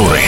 культуры.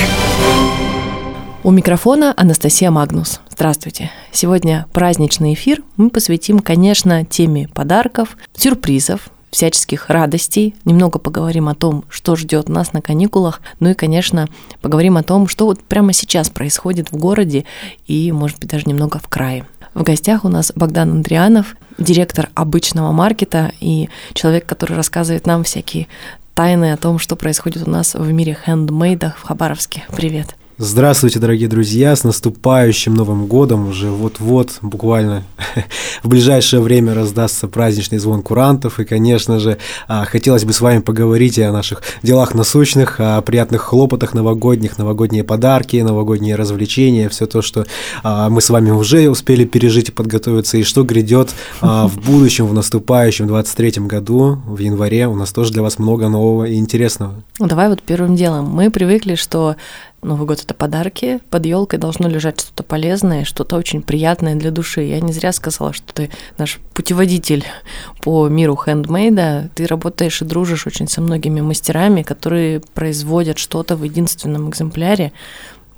У микрофона Анастасия Магнус. Здравствуйте. Сегодня праздничный эфир мы посвятим, конечно, теме подарков, сюрпризов, всяческих радостей, немного поговорим о том, что ждет нас на каникулах, ну и, конечно, поговорим о том, что вот прямо сейчас происходит в городе и, может быть, даже немного в крае. В гостях у нас Богдан Андрианов, директор обычного маркета и человек, который рассказывает нам всякие тайны о том, что происходит у нас в мире хендмейда в Хабаровске. Привет. Здравствуйте, дорогие друзья, с наступающим Новым годом. Уже вот-вот, буквально в ближайшее время раздастся праздничный звон курантов. И, конечно же, а, хотелось бы с вами поговорить о наших делах насущных, о приятных хлопотах новогодних, новогодние подарки, новогодние развлечения, все то, что а, мы с вами уже успели пережить и подготовиться, и что грядет а, в будущем, в наступающем 23 году, в январе. У нас тоже для вас много нового и интересного. Давай вот первым делом. Мы привыкли, что Новый год это подарки, под елкой должно лежать что-то полезное, что-то очень приятное для души. Я не зря сказала, что ты наш путеводитель по миру хендмейда. Ты работаешь и дружишь очень со многими мастерами, которые производят что-то в единственном экземпляре.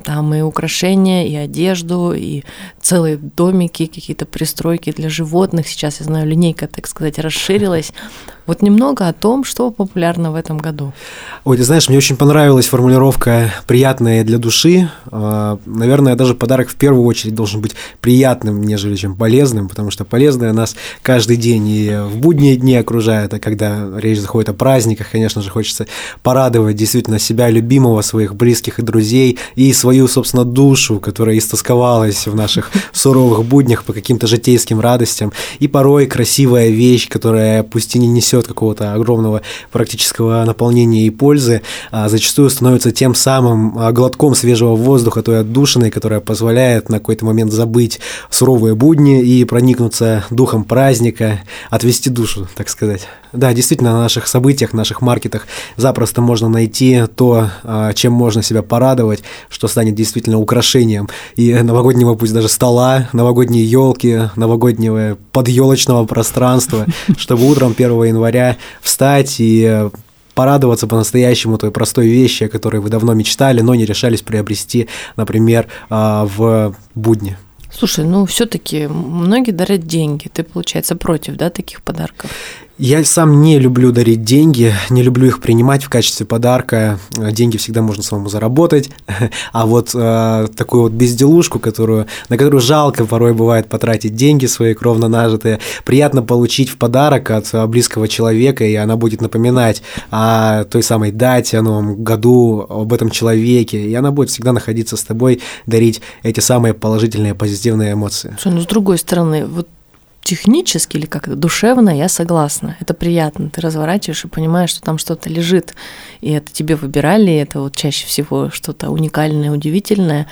Там и украшения, и одежду, и целые домики, какие-то пристройки для животных. Сейчас, я знаю, линейка, так сказать, расширилась. Вот немного о том, что популярно в этом году. Ой, ты знаешь, мне очень понравилась формулировка «приятная для души». А, наверное, даже подарок в первую очередь должен быть приятным, нежели чем полезным, потому что полезное нас каждый день и в будние дни окружает, а когда речь заходит о праздниках, конечно же, хочется порадовать действительно себя, любимого, своих близких и друзей, и свою, собственно, душу, которая истосковалась в наших суровых буднях по каким-то житейским радостям, и порой красивая вещь, которая пусть и не несет какого-то огромного практического наполнения и пользы, а зачастую становится тем самым а, глотком свежего воздуха, той отдушиной, которая позволяет на какой-то момент забыть суровые будни и проникнуться духом праздника, отвести душу, так сказать. Да, действительно, на наших событиях, наших маркетах запросто можно найти то, а, чем можно себя порадовать, что станет действительно украшением и новогоднего, пусть даже стола, новогодней елки, новогоднего подъелочного пространства, чтобы утром 1 января встать и порадоваться по-настоящему той простой вещи, о которой вы давно мечтали, но не решались приобрести, например, а, в будни. Слушай, ну все-таки многие дарят деньги. Ты, получается, против, да, таких подарков? Я сам не люблю дарить деньги, не люблю их принимать в качестве подарка. Деньги всегда можно самому заработать. А вот э, такую вот безделушку, которую, на которую жалко порой бывает потратить деньги свои кровно нажитые, приятно получить в подарок от близкого человека, и она будет напоминать о той самой дате, о новом году, об этом человеке, и она будет всегда находиться с тобой, дарить эти самые положительные, позитивные эмоции. Слушай, ну с другой стороны, вот технически или как-то душевно я согласна. Это приятно. Ты разворачиваешь и понимаешь, что там что-то лежит, и это тебе выбирали, и это вот чаще всего что-то уникальное, удивительное.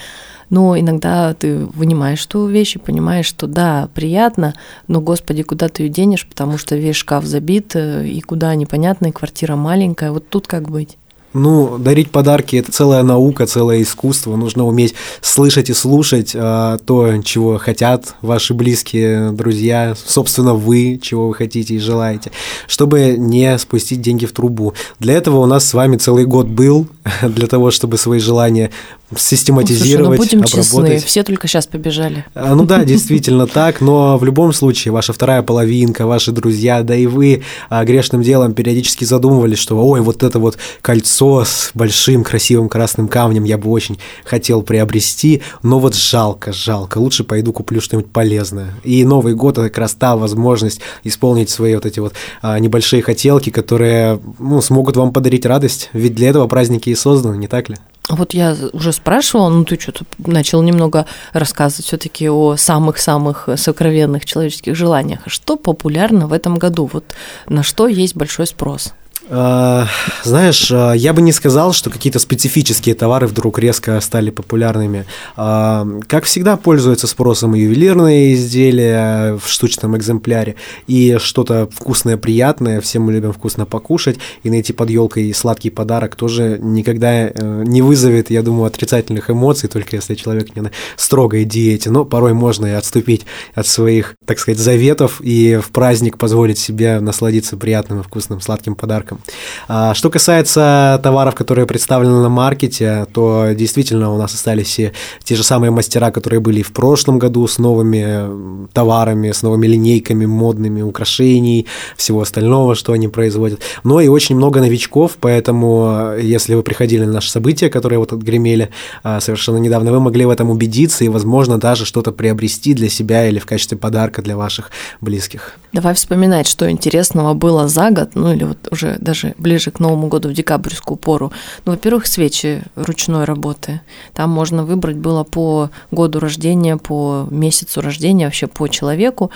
Но иногда ты вынимаешь ту вещь и понимаешь, что да, приятно, но, господи, куда ты ее денешь, потому что весь шкаф забит, э, и куда непонятно, и квартира маленькая. Вот тут как быть? Ну, дарить подарки – это целая наука, целое искусство. Нужно уметь слышать и слушать а, то, чего хотят ваши близкие, друзья, собственно, вы, чего вы хотите и желаете, чтобы не спустить деньги в трубу. Для этого у нас с вами целый год был, для того, чтобы свои желания систематизировать, Слушай, ну будем обработать. честны, все только сейчас побежали. А, ну да, действительно так, но в любом случае ваша вторая половинка, ваши друзья, да и вы а, грешным делом периодически задумывались, что ой, вот это вот кольцо с большим красивым красным камнем я бы очень хотел приобрести, но вот жалко, жалко, лучше пойду куплю что-нибудь полезное. И Новый год – это как раз та возможность исполнить свои вот эти вот а, небольшие хотелки, которые ну, смогут вам подарить радость, ведь для этого праздники и созданы, не так ли? Вот я уже спрашивала, ну ты что-то начал немного рассказывать все-таки о самых-самых сокровенных человеческих желаниях. Что популярно в этом году? Вот на что есть большой спрос? А, знаешь, а, я бы не сказал, что какие-то специфические товары вдруг резко стали популярными. А, как всегда, пользуются спросом ювелирные изделия в штучном экземпляре, и что-то вкусное, приятное. Все мы любим вкусно покушать, и найти под елкой сладкий подарок тоже никогда э, не вызовет, я думаю, отрицательных эмоций, только если человек не на строгой диете. Но порой можно и отступить от своих, так сказать, заветов и в праздник позволить себе насладиться приятным и вкусным сладким подарком подаркам. А, что касается товаров, которые представлены на маркете, то действительно у нас остались все те же самые мастера, которые были и в прошлом году с новыми товарами, с новыми линейками модными, украшений, всего остального, что они производят. Но и очень много новичков, поэтому если вы приходили на наши события, которые вот отгремели а, совершенно недавно, вы могли в этом убедиться и, возможно, даже что-то приобрести для себя или в качестве подарка для ваших близких. Давай вспоминать, что интересного было за год, ну или вот уже даже ближе к Новому году в декабрьскую пору. Ну, во-первых, свечи ручной работы. Там можно выбрать было по году рождения, по месяцу рождения, вообще по человеку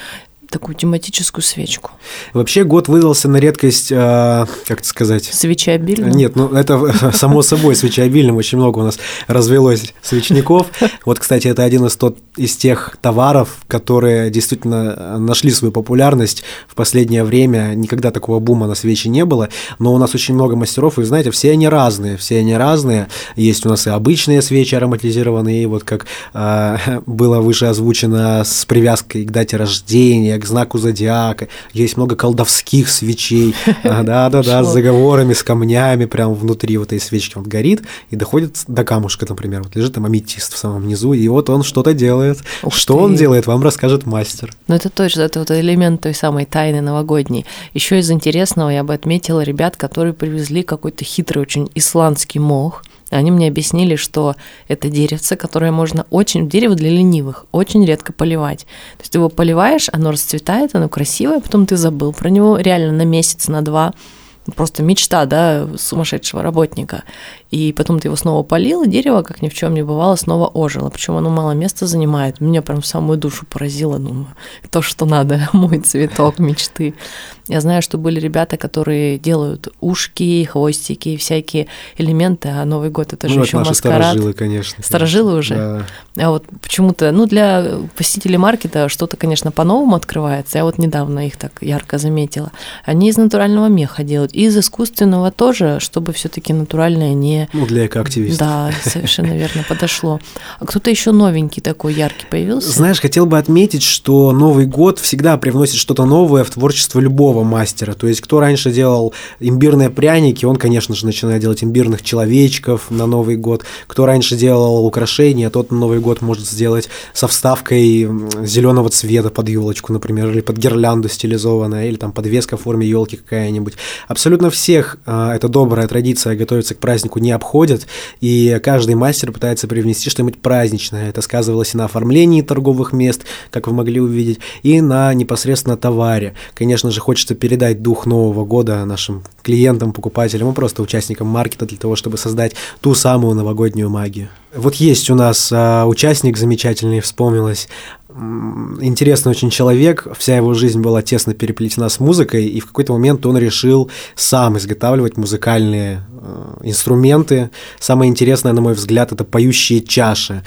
такую тематическую свечку. Вообще год выдался на редкость, э, как это сказать? Свечеобильным? Нет, ну это само собой свечеобильным. Очень много у нас развелось свечников. Вот, кстати, это один из, тот, из тех товаров, которые действительно нашли свою популярность в последнее время. Никогда такого бума на свечи не было, но у нас очень много мастеров, и, знаете, все они разные, все они разные. Есть у нас и обычные свечи ароматизированные, и вот как э, было выше озвучено с привязкой к дате рождения, к знаку зодиака, есть много колдовских свечей, да-да-да, с заговорами, с камнями прямо внутри вот этой свечки вот горит и доходит до камушка, например, вот лежит там аметист в самом низу, и вот он что-то делает. Ух что ты. он делает, вам расскажет мастер. Ну это точно, это вот элемент той самой тайны новогодней. Еще из интересного я бы отметила ребят, которые привезли какой-то хитрый очень исландский мох, они мне объяснили, что это деревце, которое можно очень, дерево для ленивых, очень редко поливать. То есть ты его поливаешь, оно расцветает, оно красивое, потом ты забыл про него реально на месяц, на два. Просто мечта, да, сумасшедшего работника и потом ты его снова полил, и дерево, как ни в чем не бывало, снова ожило. Причем оно мало места занимает. Меня прям в самую душу поразило, ну, то, что надо, мой цветок мечты. Я знаю, что были ребята, которые делают ушки, хвостики, всякие элементы, а Новый год это же ну, еще маскарад. Старожилы, конечно. Старожилы уже. Да. А вот почему-то, ну, для посетителей маркета что-то, конечно, по-новому открывается. Я вот недавно их так ярко заметила. Они из натурального меха делают, из искусственного тоже, чтобы все-таки натуральное не ну, для экоактивистов. Да, совершенно верно, подошло. А кто-то еще новенький такой яркий появился? Знаешь, хотел бы отметить, что Новый год всегда привносит что-то новое в творчество любого мастера. То есть, кто раньше делал имбирные пряники, он, конечно же, начинает делать имбирных человечков на Новый год. Кто раньше делал украшения, тот на Новый год может сделать со вставкой зеленого цвета под елочку, например, или под гирлянду стилизованная, или там подвеска в форме елки какая-нибудь. Абсолютно всех а, это добрая традиция готовиться к празднику не обходят, и каждый мастер пытается привнести что-нибудь праздничное. Это сказывалось и на оформлении торговых мест, как вы могли увидеть, и на непосредственно товаре. Конечно же, хочется передать дух Нового года нашим клиентам, покупателям и просто участникам маркета для того, чтобы создать ту самую новогоднюю магию. Вот есть у нас а, участник замечательный, вспомнилось, интересный очень человек, вся его жизнь была тесно переплетена с музыкой, и в какой-то момент он решил сам изготавливать музыкальные э, инструменты. Самое интересное, на мой взгляд, это поющие чаши.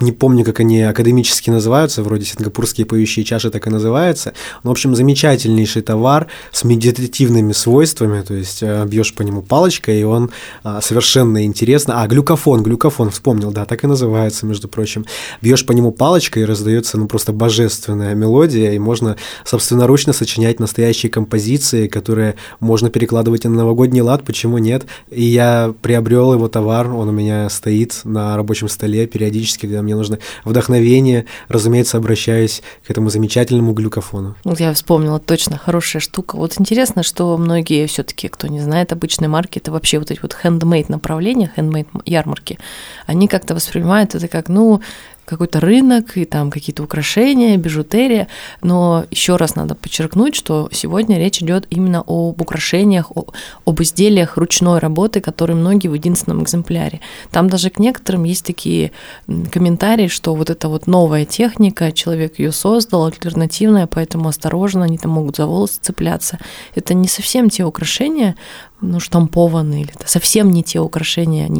Не помню, как они академически называются, вроде сингапурские поющие чаши так и называются. Но, в общем, замечательнейший товар с медитативными свойствами, то есть э, бьешь по нему палочкой, и он а, совершенно интересно. А, глюкофон, глюкофон, вспомнил, да, так и называется, между прочим. Бьешь по нему палочкой, и раздается, ну, просто божественная мелодия, и можно собственноручно сочинять настоящие композиции, которые можно перекладывать на новогодний лад, почему нет? И я приобрел его товар, он у меня стоит на рабочем столе периодически, когда мне нужно вдохновение, разумеется, обращаюсь к этому замечательному глюкофону. Вот я вспомнила, точно, хорошая штука. Вот интересно, что многие все таки кто не знает обычной марки, это вообще вот эти вот хендмейд направления, хендмейд ярмарки, они как-то воспринимают это как, ну, какой-то рынок и там какие-то украшения, бижутерия. Но еще раз надо подчеркнуть, что сегодня речь идет именно об украшениях, об изделиях ручной работы, которые многие в единственном экземпляре. Там даже к некоторым есть такие комментарии, что вот это вот новая техника, человек ее создал, альтернативная, поэтому осторожно, они там могут за волосы цепляться. Это не совсем те украшения, ну, штампованные, или это совсем не те украшения,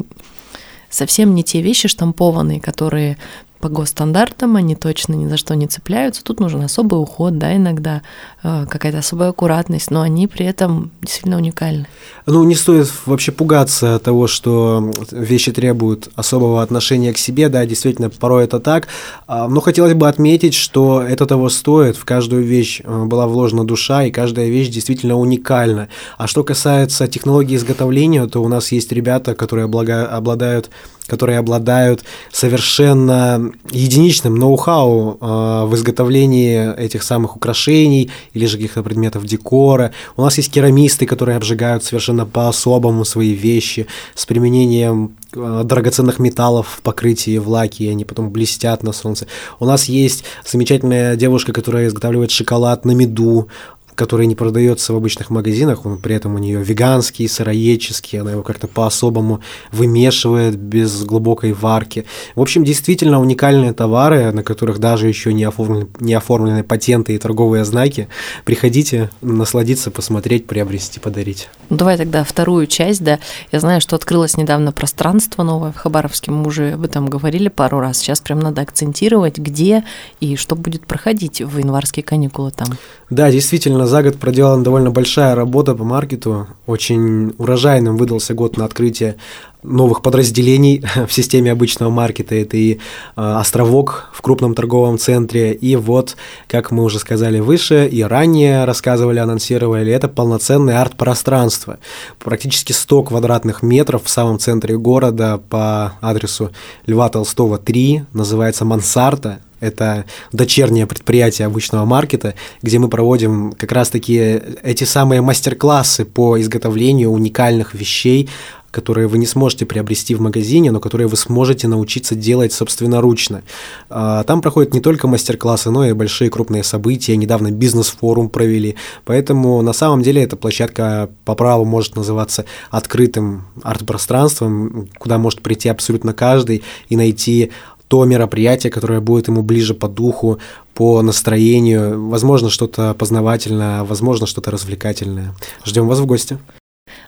совсем не те вещи штампованные, которые по госстандартам, они точно ни за что не цепляются. Тут нужен особый уход, да, иногда э, какая-то особая аккуратность, но они при этом действительно уникальны. Ну, не стоит вообще пугаться того, что вещи требуют особого отношения к себе, да, действительно, порой это так. А, но хотелось бы отметить, что это того стоит. В каждую вещь э, была вложена душа, и каждая вещь действительно уникальна. А что касается технологии изготовления, то у нас есть ребята, которые обладают которые обладают совершенно единичным ноу-хау э, в изготовлении этих самых украшений или же каких-то предметов декора. У нас есть керамисты, которые обжигают совершенно по-особому свои вещи с применением э, драгоценных металлов в покрытии в лаке, и они потом блестят на солнце. У нас есть замечательная девушка, которая изготавливает шоколад на меду который не продается в обычных магазинах, он при этом у нее веганский, сыроедческий, она его как-то по-особому вымешивает без глубокой варки. В общем, действительно уникальные товары, на которых даже еще не оформлены, не оформлены патенты и торговые знаки. Приходите насладиться, посмотреть, приобрести, подарить. Ну, давай тогда вторую часть, да. Я знаю, что открылось недавно пространство новое в Хабаровске, мы уже об этом говорили пару раз. Сейчас прям надо акцентировать, где и что будет проходить в январские каникулы там. Да, действительно, Действительно, за год проделана довольно большая работа по маркету. Очень урожайным выдался год на открытие новых подразделений в системе обычного маркета. Это и а, островок в крупном торговом центре, и вот, как мы уже сказали выше, и ранее рассказывали, анонсировали, это полноценное арт-пространство. Практически 100 квадратных метров в самом центре города по адресу Льва Толстого 3, называется «Мансарта». Это дочернее предприятие обычного маркета, где мы проводим как раз-таки эти самые мастер-классы по изготовлению уникальных вещей, которые вы не сможете приобрести в магазине, но которые вы сможете научиться делать собственноручно. А, там проходят не только мастер-классы, но и большие крупные события. Недавно бизнес-форум провели. Поэтому на самом деле эта площадка по праву может называться открытым арт-пространством, куда может прийти абсолютно каждый и найти то мероприятие, которое будет ему ближе по духу, по настроению, возможно, что-то познавательное, возможно, что-то развлекательное. Ждем вас в гости.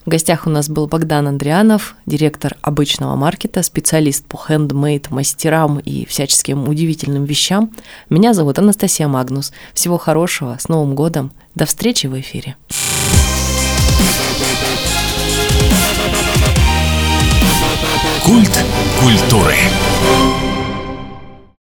В гостях у нас был Богдан Андрианов, директор обычного маркета, специалист по хендмейд, мастерам и всяческим удивительным вещам. Меня зовут Анастасия Магнус. Всего хорошего, с Новым годом. До встречи в эфире. Культ культуры.